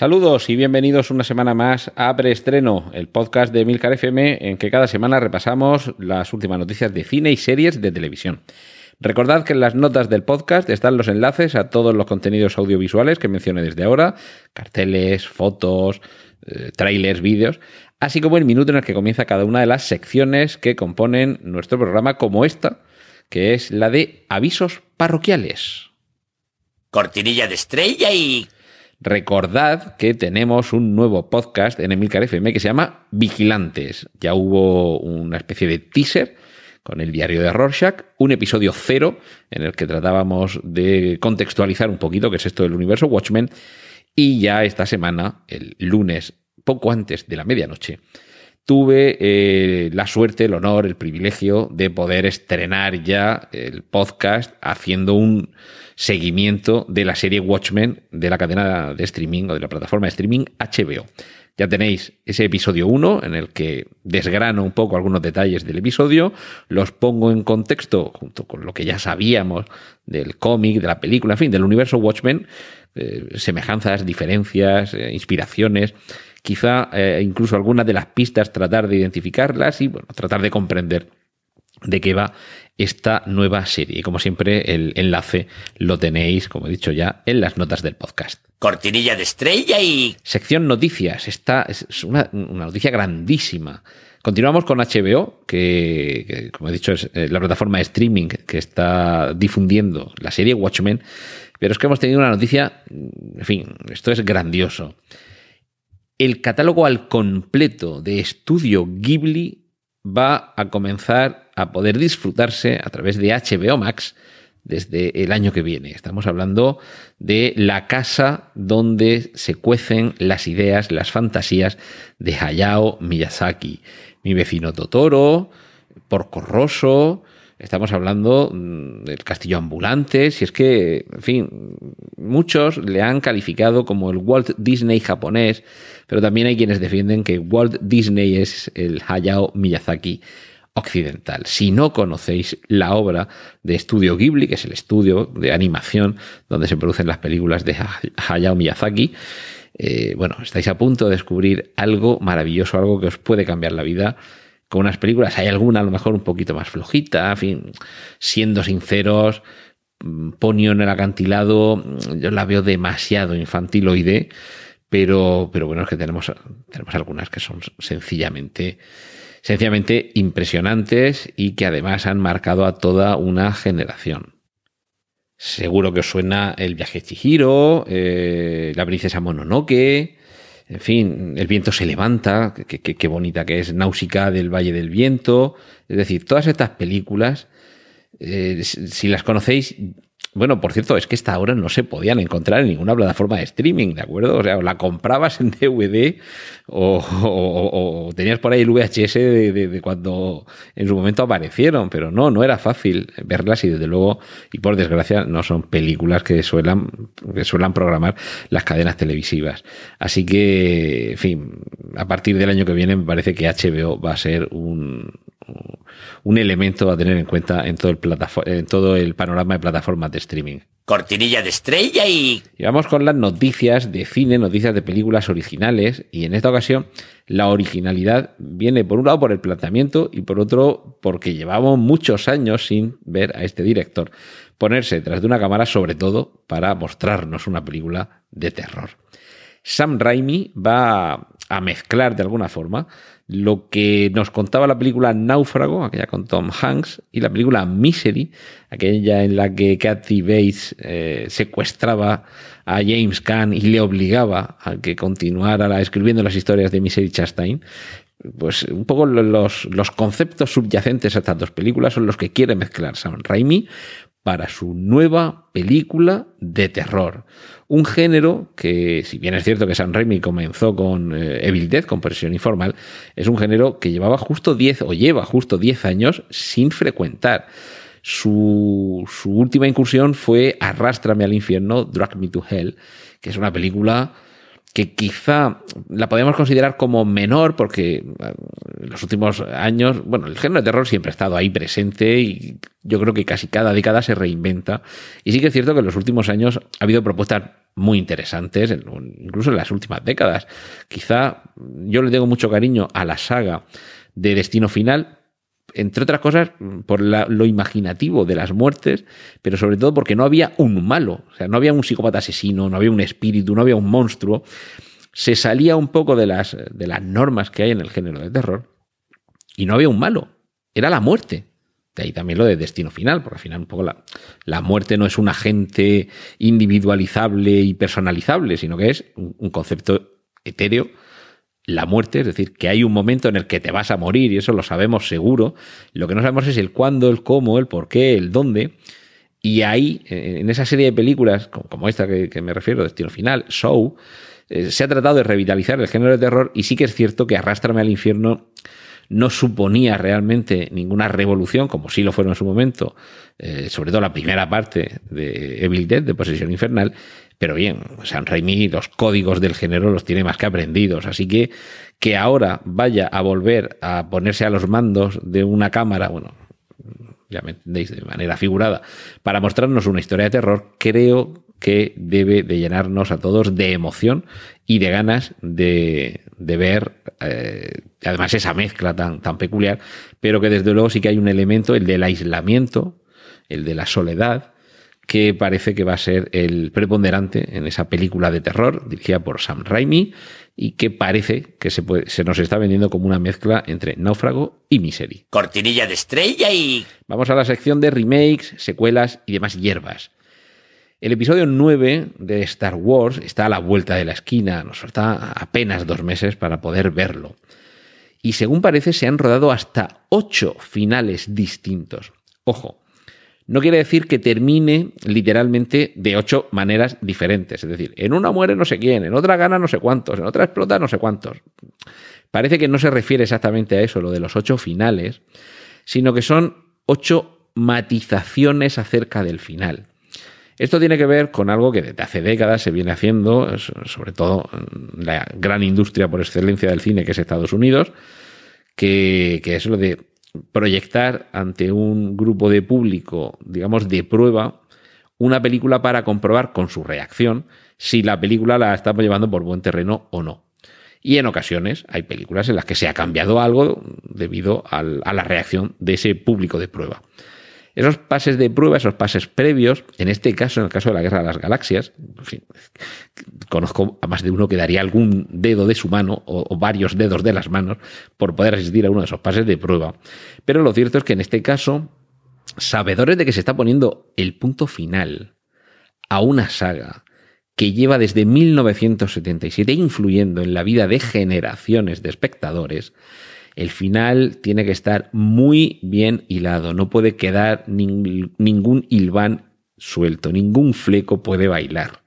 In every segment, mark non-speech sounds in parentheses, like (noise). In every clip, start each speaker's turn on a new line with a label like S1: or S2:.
S1: Saludos y bienvenidos una semana más a Preestreno, el podcast de Milcar FM en que cada semana repasamos las últimas noticias de cine y series de televisión. Recordad que en las notas del podcast están los enlaces a todos los contenidos audiovisuales que mencioné desde ahora, carteles, fotos, eh, trailers, vídeos, así como el minuto en el que comienza cada una de las secciones que componen nuestro programa como esta, que es la de avisos parroquiales.
S2: Cortinilla de estrella y...
S1: Recordad que tenemos un nuevo podcast en Emilcar FM que se llama Vigilantes. Ya hubo una especie de teaser con el diario de Rorschach, un episodio cero en el que tratábamos de contextualizar un poquito qué es esto del universo Watchmen. Y ya esta semana, el lunes, poco antes de la medianoche, tuve eh, la suerte, el honor, el privilegio de poder estrenar ya el podcast haciendo un seguimiento de la serie Watchmen de la cadena de streaming o de la plataforma de streaming HBO. Ya tenéis ese episodio 1 en el que desgrano un poco algunos detalles del episodio, los pongo en contexto junto con lo que ya sabíamos del cómic, de la película, en fin, del universo Watchmen, eh, semejanzas, diferencias, eh, inspiraciones, quizá eh, incluso algunas de las pistas tratar de identificarlas y bueno, tratar de comprender de qué va esta nueva serie. Y como siempre, el enlace lo tenéis, como he dicho ya, en las notas del podcast.
S2: Cortinilla de estrella y...
S1: Sección noticias. Esta es una, una noticia grandísima. Continuamos con HBO, que, que, como he dicho es eh, la plataforma de streaming que está difundiendo la serie Watchmen, pero es que hemos tenido una noticia, en fin, esto es grandioso. El catálogo al completo de estudio Ghibli va a comenzar a poder disfrutarse a través de HBO Max desde el año que viene. Estamos hablando de la casa donde se cuecen las ideas, las fantasías de Hayao Miyazaki. Mi vecino Totoro, Porco Rosso, estamos hablando mm, del castillo ambulante, si es que, en fin, muchos le han calificado como el Walt Disney japonés, pero también hay quienes defienden que Walt Disney es el Hayao Miyazaki occidental. Si no conocéis la obra de Estudio Ghibli, que es el estudio de animación donde se producen las películas de Hayao Miyazaki, eh, bueno, estáis a punto de descubrir algo maravilloso, algo que os puede cambiar la vida con unas películas. Hay alguna a lo mejor un poquito más flojita, en fin, siendo sinceros, mm, Ponio en el acantilado, yo la veo demasiado infantiloide, pero, pero bueno, es que tenemos, tenemos algunas que son sencillamente sencillamente impresionantes y que además han marcado a toda una generación. Seguro que os suena El viaje Chihiro, eh, La princesa Mononoke, en fin, El viento se levanta, qué bonita que es, Náusica del Valle del Viento, es decir, todas estas películas, eh, si las conocéis, bueno, por cierto, es que esta hora no se podían encontrar en ninguna plataforma de streaming, ¿de acuerdo? O sea, o la comprabas en (laughs) DVD o, tenías por ahí el VHS de, de, de, cuando en su momento aparecieron, pero no, no era fácil verlas y desde luego, y por desgracia, no son películas que suelan, que suelan programar las cadenas televisivas. Así que, en fin, a partir del año que viene me parece que HBO va a ser un, un elemento a tener en cuenta en todo el, en todo el panorama de plataformas de streaming.
S2: Cortinilla de estrella y...
S1: Y vamos con las noticias de cine, noticias de películas originales y en esta ocasión la originalidad viene por un lado por el planteamiento y por otro porque llevamos muchos años sin ver a este director ponerse detrás de una cámara sobre todo para mostrarnos una película de terror. Sam Raimi va a mezclar de alguna forma lo que nos contaba la película Náufrago, aquella con Tom Hanks, y la película Misery, aquella en la que Kathy Bates eh, secuestraba a James Caan y le obligaba a que continuara escribiendo las historias de Misery Chastain. Pues un poco los, los conceptos subyacentes a estas dos películas son los que quiere mezclar Sam Raimi para su nueva película de terror. Un género que, si bien es cierto que Sam Raimi comenzó con eh, Evil Dead, con presión informal, es un género que llevaba justo 10 o lleva justo 10 años sin frecuentar. su, su última incursión fue Arrástrame al infierno, Drag Me to Hell, que es una película que quizá la podemos considerar como menor porque en los últimos años, bueno, el género de terror siempre ha estado ahí presente y yo creo que casi cada década se reinventa. Y sí que es cierto que en los últimos años ha habido propuestas muy interesantes, incluso en las últimas décadas. Quizá yo le tengo mucho cariño a la saga de Destino Final, entre otras cosas, por lo imaginativo de las muertes, pero sobre todo porque no había un malo, o sea, no había un psicópata asesino, no había un espíritu, no había un monstruo. Se salía un poco de las, de las normas que hay en el género de terror y no había un malo, era la muerte. De ahí también lo de destino final, porque al final un poco la, la muerte no es un agente individualizable y personalizable, sino que es un concepto etéreo la muerte, es decir, que hay un momento en el que te vas a morir y eso lo sabemos seguro. Lo que no sabemos es el cuándo, el cómo, el por qué, el dónde. Y ahí, en esa serie de películas, como esta que, me refiero, Destino Final, Show, eh, se ha tratado de revitalizar el género de terror y sí que es cierto que Arrástrame al infierno no suponía realmente ninguna revolución, como sí lo fueron en su momento, eh, sobre todo la primera parte de Evil Dead, de Posesión Infernal, pero bien, San Raimi los códigos del género los tiene más que aprendidos, así que que ahora vaya a volver a ponerse a los mandos de una cámara, bueno, ya me entendéis, de manera figurada, para mostrarnos una historia de terror, creo que debe de llenarnos a todos de emoción y de ganas de, de ver, eh, además, esa mezcla tan, tan peculiar, pero que desde luego sí que hay un elemento, el del aislamiento, el de la soledad, que parece que va a ser el preponderante en esa película de terror dirigida por Sam Raimi y que parece que se, se nos está vendiendo como una mezcla entre Náufrago y Misery.
S2: Cortinilla de estrella y...
S1: Vamos a la sección de remakes, secuelas y demás hierbas. El episodio 9 de Star Wars está a la vuelta de la esquina, nos falta apenas dos meses para poder verlo. Y según parece se han rodado hasta ocho finales distintos. Ojo, no quiere decir que termine literalmente de ocho maneras diferentes. Es decir, en una muere no sé quién, en otra gana no sé cuántos, en otra explota no sé cuántos. Parece que no se refiere exactamente a eso, lo de los ocho finales, sino que son ocho matizaciones acerca del final. Esto tiene que ver con algo que desde hace décadas se viene haciendo, sobre todo la gran industria por excelencia del cine que es Estados Unidos, que, que es lo de proyectar ante un grupo de público, digamos, de prueba, una película para comprobar con su reacción si la película la estamos llevando por buen terreno o no. Y en ocasiones hay películas en las que se ha cambiado algo debido a la reacción de ese público de prueba. Esos pases de prueba, esos pases previos, en este caso, en el caso de la Guerra de las Galaxias, conozco a más de uno que daría algún dedo de su mano o, varios dedos de las manos por poder asistir a uno de esos pases de prueba. Pero lo cierto es que en este caso, sabedores de que se está poniendo el punto final a una saga que lleva desde 1977 influyendo en la vida de generaciones de espectadores, el final tiene que estar muy bien hilado, no puede quedar ningún hilván suelto, ningún fleco puede bailar.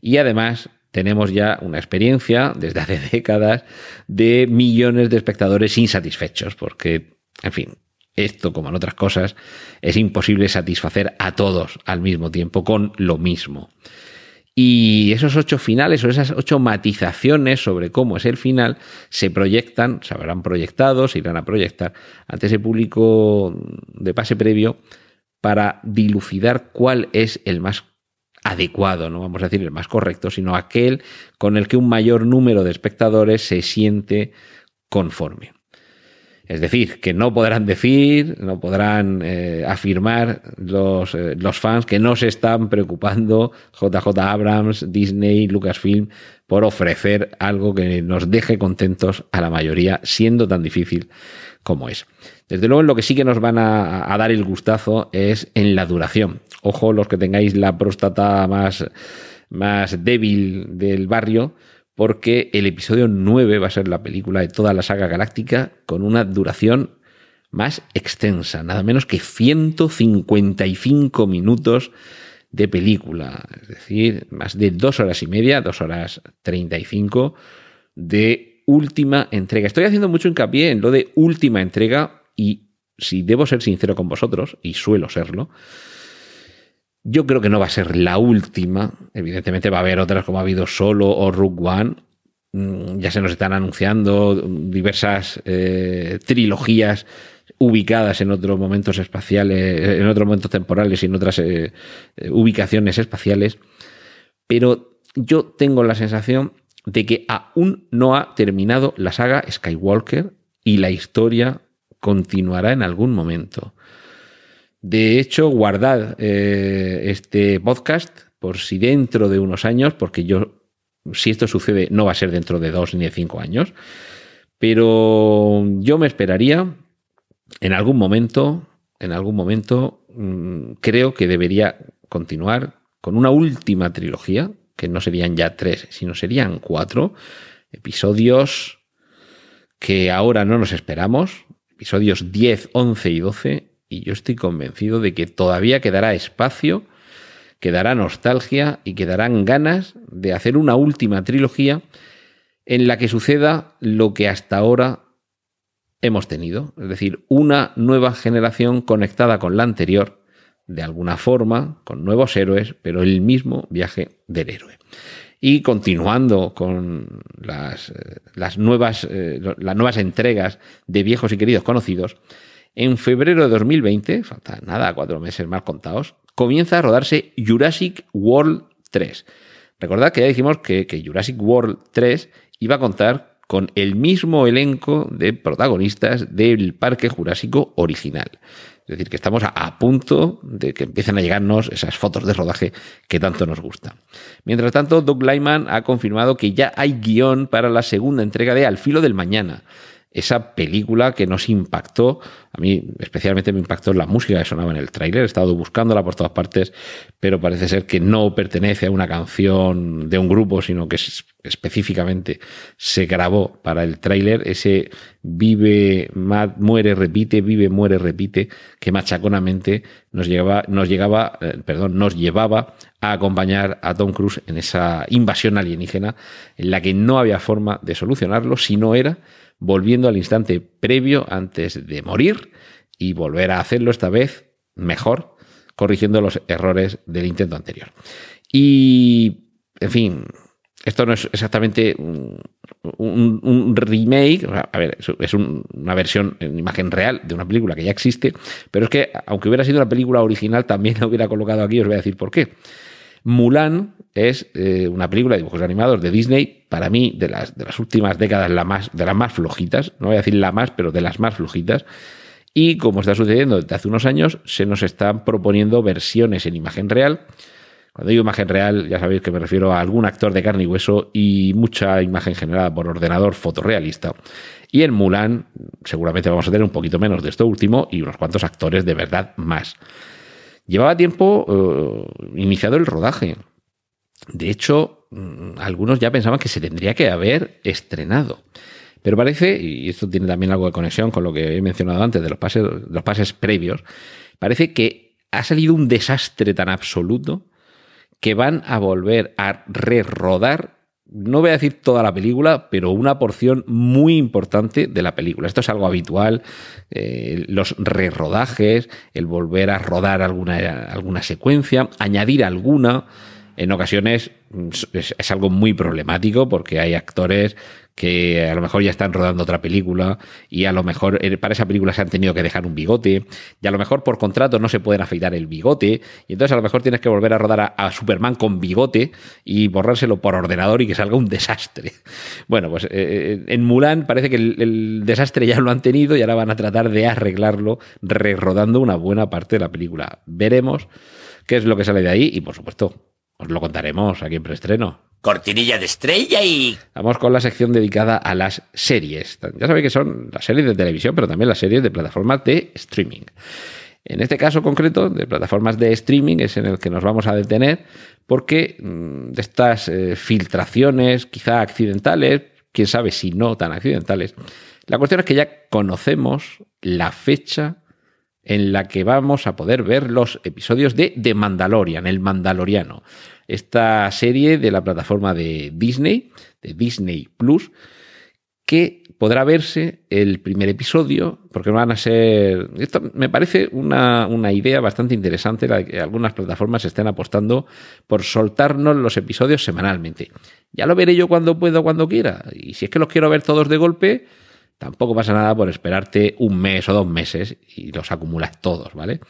S1: Y además tenemos ya una experiencia desde hace (laughs) décadas de millones de espectadores insatisfechos, porque, en fin, esto, como en otras cosas, es imposible satisfacer a todos al mismo tiempo con lo mismo. Y esos ocho finales o esas ocho matizaciones sobre cómo es el final se proyectan, se habrán proyectado, se irán a proyectar ante ese público de pase previo para dilucidar cuál es el más adecuado, no vamos a decir el más correcto, sino aquel con el que un mayor número de espectadores se siente conforme. Es decir, que no podrán decir, no podrán eh, afirmar los, eh, los, fans que no se están preocupando JJ Abrams, Disney, Lucasfilm por ofrecer algo que nos deje contentos a la mayoría, siendo tan difícil como es. Desde luego, en lo que sí que nos van a, a dar el gustazo es en la duración. Ojo, los que tengáis la próstata más, más débil del barrio, porque el episodio 9 va a ser la película de toda la saga galáctica con una duración más extensa, nada menos que 155 minutos de película, es decir, más de dos horas y media, dos horas 35 de última entrega. Estoy haciendo mucho hincapié en lo de última entrega y si debo ser sincero con vosotros, y suelo serlo, yo creo que no va a ser la última. Evidentemente va a haber otras como ha habido Solo o Rook One. Mm, ya se nos están anunciando diversas eh, trilogías ubicadas en otros momentos espaciales, en otros momentos temporales y en otras eh, eh, ubicaciones espaciales. Pero yo tengo la sensación de que aún no ha terminado la saga Skywalker y la historia continuará en algún momento. De hecho, guardad eh, este podcast por si dentro de unos años, porque yo, si esto sucede, no va a ser dentro de dos ni de cinco años, pero yo me esperaría en algún momento, en algún momento, mm, creo que debería continuar con una última trilogía, que no serían ya tres, sino serían cuatro episodios que ahora no nos esperamos, episodios 10, 11 y 12, y yo estoy convencido de que todavía quedará espacio, quedará nostalgia y quedarán ganas de hacer una última trilogía en la que suceda lo que hasta ahora hemos tenido, es decir, una nueva generación conectada con la anterior, de alguna forma, con nuevos héroes, pero el mismo viaje del héroe. Y continuando con las, eh, nuevas, eh, las nuevas entregas de viejos y queridos conocidos, en febrero de 2020, falta nada, cuatro meses más contados, comienza a rodarse Jurassic World 3. Recordad que ya dijimos que, Jurassic World 3 iba a contar con el mismo elenco de protagonistas del Parque Jurásico original. Es decir, que estamos a, punto de que empiecen a llegarnos esas fotos de rodaje que tanto nos gustan. Mientras tanto, Doug Lyman ha confirmado que ya hay guion para la segunda entrega de Al filo del mañana, esa película que nos impactó. A mí especialmente me impactó la música que sonaba en el tráiler. He estado buscándola por todas partes, pero parece ser que no pertenece a una canción de un grupo, sino que específicamente se grabó para el tráiler. Ese vive, muere, repite, vive, muere, repite, que machaconamente nos llegaba, nos llegaba, eh, perdón, nos llevaba a acompañar a Tom Cruise en esa invasión alienígena en la que no había forma de solucionarlo si no era volviendo al instante previo antes de morir y volver a hacerlo esta vez mejor, corrigiendo los errores del intento anterior. Y, en fin, esto no es exactamente un, remake, a ver, es una versión en imagen real de una película que ya existe, pero es que aunque hubiera sido una película original, también (laughs) la hubiera colocado aquí, os voy a decir por qué. Mulan es eh, una película de dibujos animados de Disney, para mí, de las, de las últimas décadas, la más, de las más flojitas, no voy a decir la más, pero de las más flojitas. Y como está sucediendo desde hace unos años, se nos están proponiendo versiones en imagen real. Cuando digo imagen real, ya sabéis que me refiero a algún actor de carne y hueso y mucha imagen generada por ordenador fotorrealista. Y en Mulan seguramente vamos a tener un poquito menos de esto último y unos cuantos actores de verdad más. Llevaba tiempo eh, iniciado el rodaje. De hecho, mm, algunos ya pensaban que se tendría que haber estrenado. Pero parece, y esto tiene también algo de conexión con lo que he mencionado antes de los pases, los pases previos, parece que ha salido un desastre tan absoluto que van a volver a re-rodar, no voy a decir toda la película, pero una porción muy importante de la película. Esto es algo habitual, eh, los re-rodajes, el volver a rodar alguna, alguna secuencia, añadir alguna en ocasiones mm, es, algo muy problemático porque hay actores que a lo mejor ya están rodando otra película y a lo mejor eh, para esa película se han tenido que dejar un bigote y a lo mejor por contrato no se pueden afeitar el bigote y entonces a lo mejor tienes que volver a rodar a, Superman con bigote y borrárselo por ordenador y que salga un desastre. (laughs) Bueno, pues eh, eh, en Mulan parece que el, el, desastre ya lo han tenido y ahora van a tratar de arreglarlo re-rodando una buena parte de la película. Veremos qué es lo que sale de ahí y por supuesto os lo contaremos aquí en preestreno.
S2: Cortinilla de estrella y...
S1: Vamos con la sección dedicada a las series. Ya sabéis que son las series de televisión, pero también las series de plataformas de streaming. En este caso concreto, de plataformas de streaming, es en el que nos vamos a detener, porque mm, de estas eh, filtraciones, quizá accidentales, quién sabe si no tan accidentales, la cuestión es que ya conocemos la fecha en la que vamos a poder ver los episodios de The Mandalorian, el Mandaloriano. Esta serie de la plataforma de Disney, de Disney Plus, que podrá verse el primer episodio, porque van a ser... Esto me parece una, una idea bastante interesante, la que algunas plataformas estén apostando por soltarnos los episodios semanalmente. Ya lo veré yo cuando pueda, cuando quiera. Y si es que los quiero ver todos de golpe, tampoco pasa nada por esperarte un mes o dos meses y los acumulas todos, ¿vale?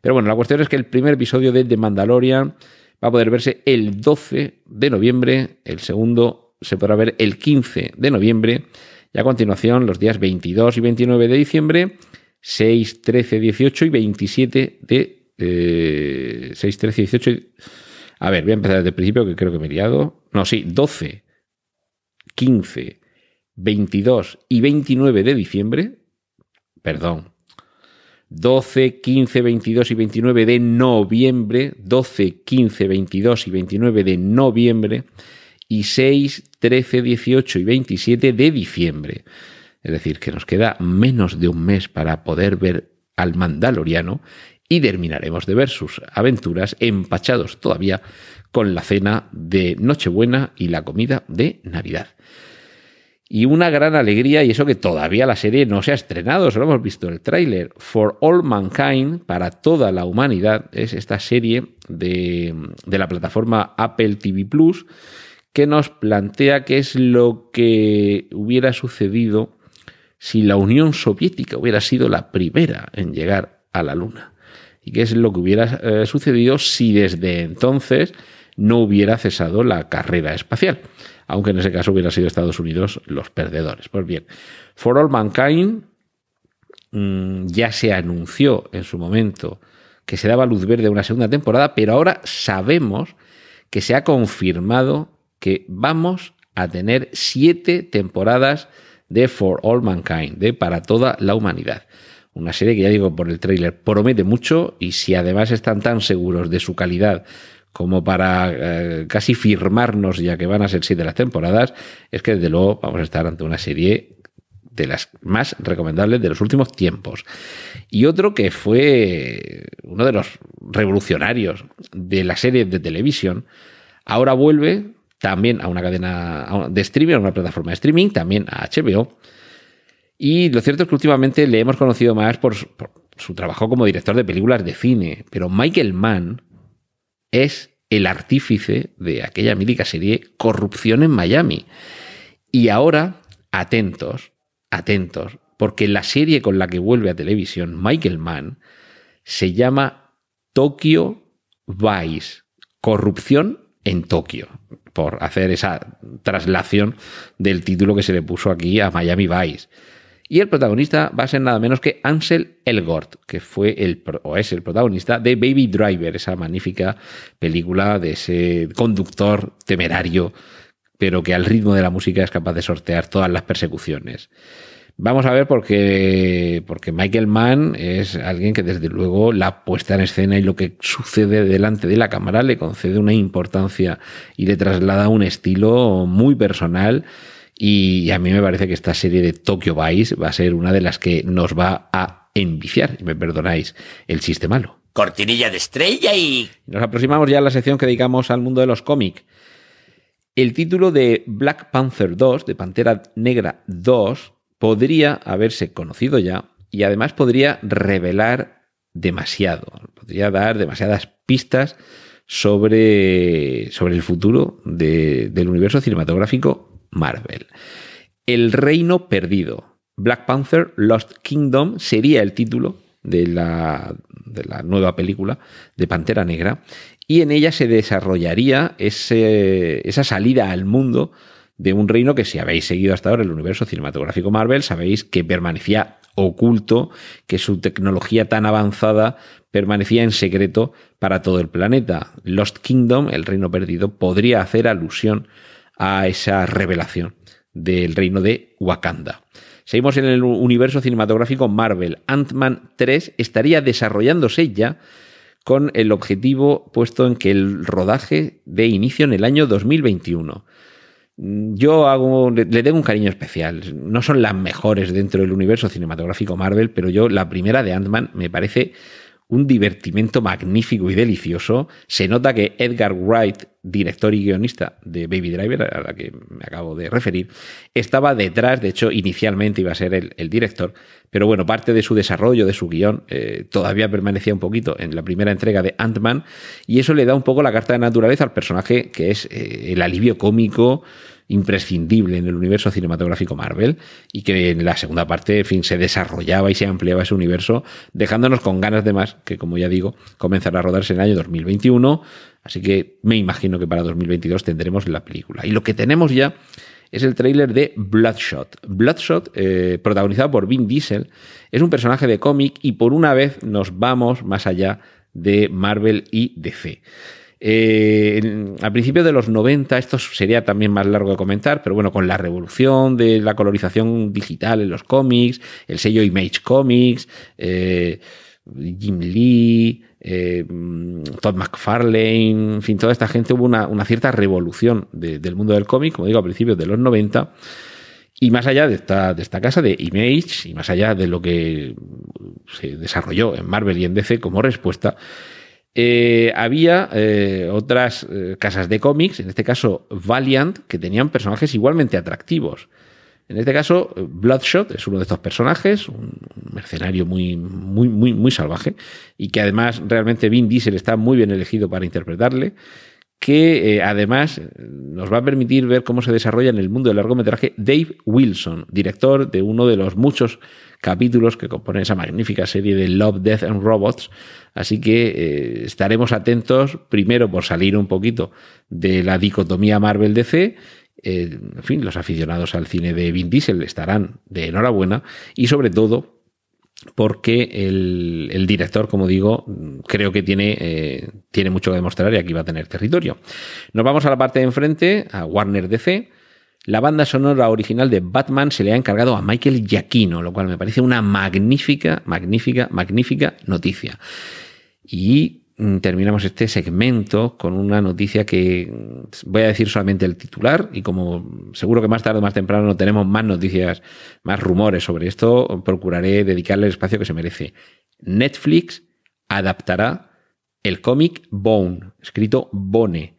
S1: Pero bueno, la cuestión es que el primer episodio de The Mandalorian va a poder verse el 12 de noviembre, el segundo se podrá ver el 15 de noviembre y a continuación los días 22 y 29 de diciembre, 6, 13, 18 y 27 de... Eh, 6, 13, 18 y... A ver, voy a empezar desde el principio que creo que me he liado. No, sí, 12, 15, 22 y 29 de diciembre. Perdón. 12, 15, 22 y 29 de noviembre. 12, 15, 22 y 29 de noviembre y 6, 13, 18 y 27 de diciembre. Es decir, que nos queda menos de un mes para poder ver al Mandaloriano y terminaremos de ver sus aventuras empachados todavía con la cena de Nochebuena y la comida de Navidad. Y una gran alegría, y eso que todavía la serie no se ha estrenado, solo hemos visto el tráiler. For All Mankind, para toda la humanidad, es esta serie de, de la plataforma Apple TV Plus que nos plantea qué es lo que hubiera sucedido si la Unión Soviética hubiera sido la primera en llegar a la Luna. Y qué es lo que hubiera eh, sucedido si desde entonces no hubiera cesado la carrera espacial. Aunque en ese caso hubiera sido Estados Unidos los perdedores. Pues bien, For All Mankind mmm, ya se anunció en su momento que se daba luz verde a una segunda temporada, pero ahora sabemos que se ha confirmado que vamos a tener siete temporadas de For All Mankind, de Para toda la humanidad. Una serie que ya digo por el tráiler promete mucho y si además están tan seguros de su calidad como para eh, casi firmarnos ya que van a ser siete las temporadas, es que desde luego vamos a estar ante una serie de las más recomendables de los últimos tiempos. Y otro que fue uno de los revolucionarios de la serie de televisión, ahora vuelve también a una cadena de streaming, a una plataforma de streaming, también a HBO. Y lo cierto es que últimamente le hemos conocido más por, por su trabajo como director de películas de cine, pero Michael Mann es el artífice de aquella mítica serie Corrupción en Miami. Y ahora, atentos, atentos, porque la serie con la que vuelve a televisión Michael Mann se llama Tokyo Vice, Corrupción en Tokio por hacer esa traslación del título que se le puso aquí a Miami Vice. Y el protagonista va a ser nada menos que Ansel Elgort, que fue el, o es el protagonista de Baby Driver, esa magnífica película de ese conductor temerario, pero que al ritmo de la música es capaz de sortear todas las persecuciones. Vamos a ver porque, porque Michael Mann es alguien que desde luego la puesta en escena y lo que sucede delante de la cámara le concede una importancia y le traslada un estilo muy personal. Y a mí me parece que esta serie de Tokyo Vice va a ser una de las que nos va a enviciar, y me perdonáis, el chiste malo.
S2: Cortinilla de estrella y...
S1: Nos aproximamos ya a la sección que dedicamos al mundo de los cómics. El título de Black Panther 2, de Pantera Negra 2, podría haberse conocido ya y además podría revelar demasiado, podría dar demasiadas pistas sobre, sobre el futuro de, del universo cinematográfico Marvel. El reino perdido. Black Panther Lost Kingdom sería el título de la, de la nueva película de Pantera Negra y en ella se desarrollaría ese, esa salida al mundo de un reino que si habéis seguido hasta ahora el universo cinematográfico Marvel, sabéis que permanecía oculto, que su tecnología tan avanzada permanecía en secreto para todo el planeta. Lost Kingdom, el reino perdido, podría hacer alusión a esa revelación del reino de Wakanda. Seguimos en el universo cinematográfico Marvel. Ant-Man 3 estaría desarrollándose ya con el objetivo puesto en que el rodaje dé inicio en el año 2021. Yo hago, le tengo un cariño especial. No son las mejores dentro del universo cinematográfico Marvel, pero yo la primera de Ant-Man me parece un divertimento magnífico y delicioso. Se nota que Edgar Wright, director y guionista de Baby Driver, a la que me acabo de referir, estaba detrás, de hecho, inicialmente iba a ser el, director, pero bueno, parte de su desarrollo, de su guion, eh, todavía permanecía un poquito en la primera entrega de Ant-Man, y eso le da un poco la carta de naturaleza al personaje que es eh, el alivio cómico imprescindible en el universo cinematográfico Marvel y que en la segunda parte, en fin, se desarrollaba y se ampliaba ese universo, dejándonos con ganas de más, que como ya digo, comenzará a rodarse en el año 2021, así que me imagino que para 2022 tendremos la película. Y lo que tenemos ya es el tráiler de Bloodshot. Bloodshot, eh, protagonizado por Vin Diesel, es un personaje de cómic y por una vez nos vamos más allá de Marvel y DC. Eh, a principios de los 90, esto sería también más largo de comentar, pero bueno, con la revolución de la colorización digital en los cómics, el sello Image Comics, eh, Jim Lee, eh, Todd McFarlane, en fin, toda esta gente hubo una, cierta revolución del mundo del cómic, como digo, a principios de los 90. Y más allá de esta, de esta casa de Image y más allá de lo que se desarrolló en Marvel y en DC como respuesta, eh, había eh, otras eh, casas de cómics, en este caso Valiant, que tenían personajes igualmente atractivos. En este caso, Bloodshot es uno de estos personajes, un mercenario muy, muy, muy, muy salvaje, y que además realmente Vin Diesel está muy bien elegido para interpretarle que además nos va a permitir ver cómo se desarrolla en el mundo del largometraje Dave Wilson, director de uno de los muchos capítulos que componen esa magnífica serie de Love, Death and Robots. Así que eh, estaremos atentos, primero por salir un poquito de la dicotomía Marvel-DC. Eh, en fin, los aficionados al cine de Vin Diesel estarán de enhorabuena y sobre todo porque el, director, como digo, creo que tiene, eh, tiene mucho que demostrar y aquí va a tener territorio. Nos vamos a la parte de enfrente, a Warner DC la banda sonora original de Batman se le ha encargado a Michael Giacchino, lo cual me parece una magnífica, magnífica, magnífica noticia. Y mm, terminamos este segmento con una noticia que mm, voy a decir solamente el titular y como seguro que más tarde o más temprano no tenemos más noticias, más rumores sobre esto, procuraré dedicarle el espacio que se merece. Netflix adaptará el cómic Bone, escrito Bone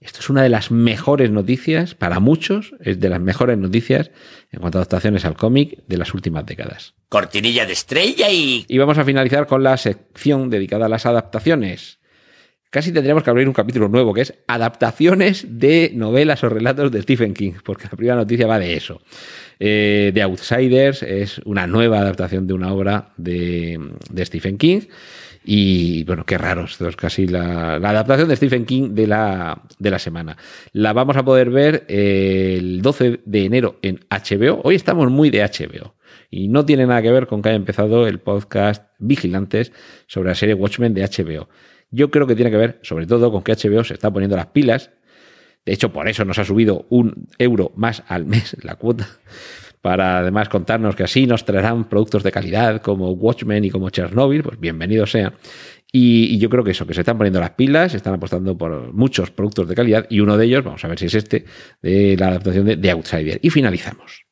S1: esto es una de las mejores noticias, para muchos, es de las mejores noticias en cuanto a adaptaciones al cómic de las últimas décadas.
S2: Cortinilla de estrella y...
S1: Y vamos a finalizar con la sección dedicada a las adaptaciones. Casi tendríamos que abrir un capítulo nuevo, que es adaptaciones de novelas o relatos de Stephen King, porque la primera noticia va de eso. Eh, The Outsiders es una nueva adaptación de una obra de, de Stephen King. Y bueno, qué raro, esto es casi la, adaptación de Stephen King de la, de la semana. La vamos a poder ver el 12 de enero en HBO. Hoy estamos muy de HBO. Y no tiene nada que ver con que haya empezado el podcast Vigilantes sobre la serie Watchmen de HBO. Yo creo que tiene que ver, sobre todo, con que HBO se está poniendo las pilas. De hecho, por eso nos ha subido un euro más al mes la cuota para además contarnos que así nos traerán productos de calidad como Watchmen y como Chernobyl, pues bienvenido sea. Y, yo creo que eso, que se están poniendo las pilas, están apostando por muchos productos de calidad y uno de ellos, vamos a ver si es este, de la adaptación de The Outsider. Y finalizamos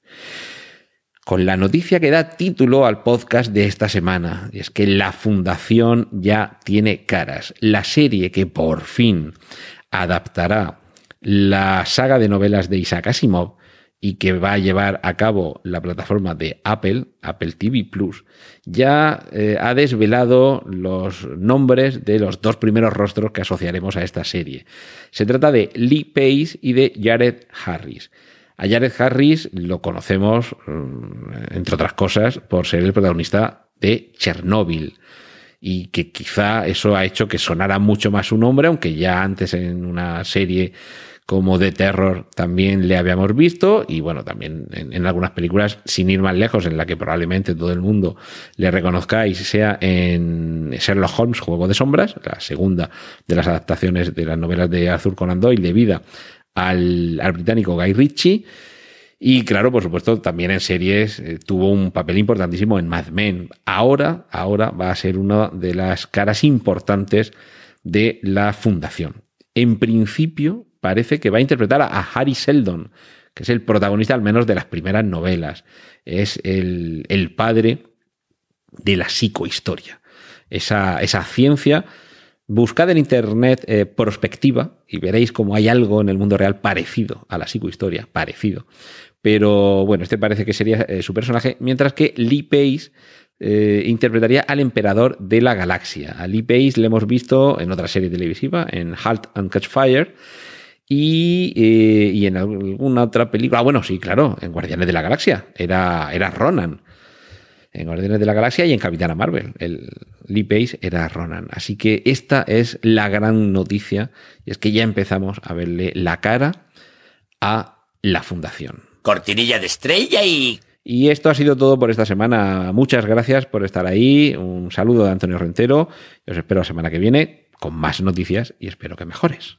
S1: con la noticia que da título al podcast de esta semana, y es que la Fundación ya tiene caras. La serie que por fin adaptará la saga de novelas de Isaac Asimov y que va a llevar a cabo la plataforma de Apple, Apple TV Plus, ya eh, ha desvelado los nombres de los dos primeros rostros que asociaremos a esta serie. Se trata de Lee Pace y de Jared Harris. A Jared Harris lo conocemos, mm, entre otras cosas, por ser el protagonista de Chernobyl y que quizá eso ha hecho que sonara mucho más su nombre, aunque ya antes en una serie como de terror también le habíamos visto y bueno, también en, algunas películas, sin ir más lejos, en la que probablemente todo el mundo le reconozcáis, sea en Sherlock Holmes, Juego de Sombras, la segunda de las adaptaciones de las novelas de Arthur Conan Doyle debido al, al británico Guy Ritchie. Y claro, por supuesto, también en series eh, tuvo un papel importantísimo en Mad Men. Ahora, ahora va a ser una de las caras importantes de la fundación. En principio, parece que va a interpretar a Harry Seldon, que es el protagonista al menos de las primeras novelas. Es el, padre de la psicohistoria. esa, esa ciencia. Buscad en internet eh, prospectiva y veréis cómo hay algo en el mundo real parecido a la psicohistoria, parecido. Pero bueno, este parece que sería eh, su personaje, mientras que Lee Pace eh, interpretaría al emperador de la galaxia. A Lee Pace le hemos visto en otra serie televisiva, en Halt and Catch Fire, y, eh, y, en alguna otra película. Ah, bueno, sí, claro, en Guardianes de la Galaxia. Era, era Ronan. En Guardianes de la Galaxia y en Capitana Marvel. El Lee Pace era Ronan. Así que esta es la gran noticia. Y es que ya empezamos a verle la cara a la fundación.
S2: Cortinilla de estrella y...
S1: Y esto ha sido todo por esta semana. Muchas gracias por estar ahí. Un saludo de Antonio Rentero. Os espero la semana que viene con más noticias y espero que mejores.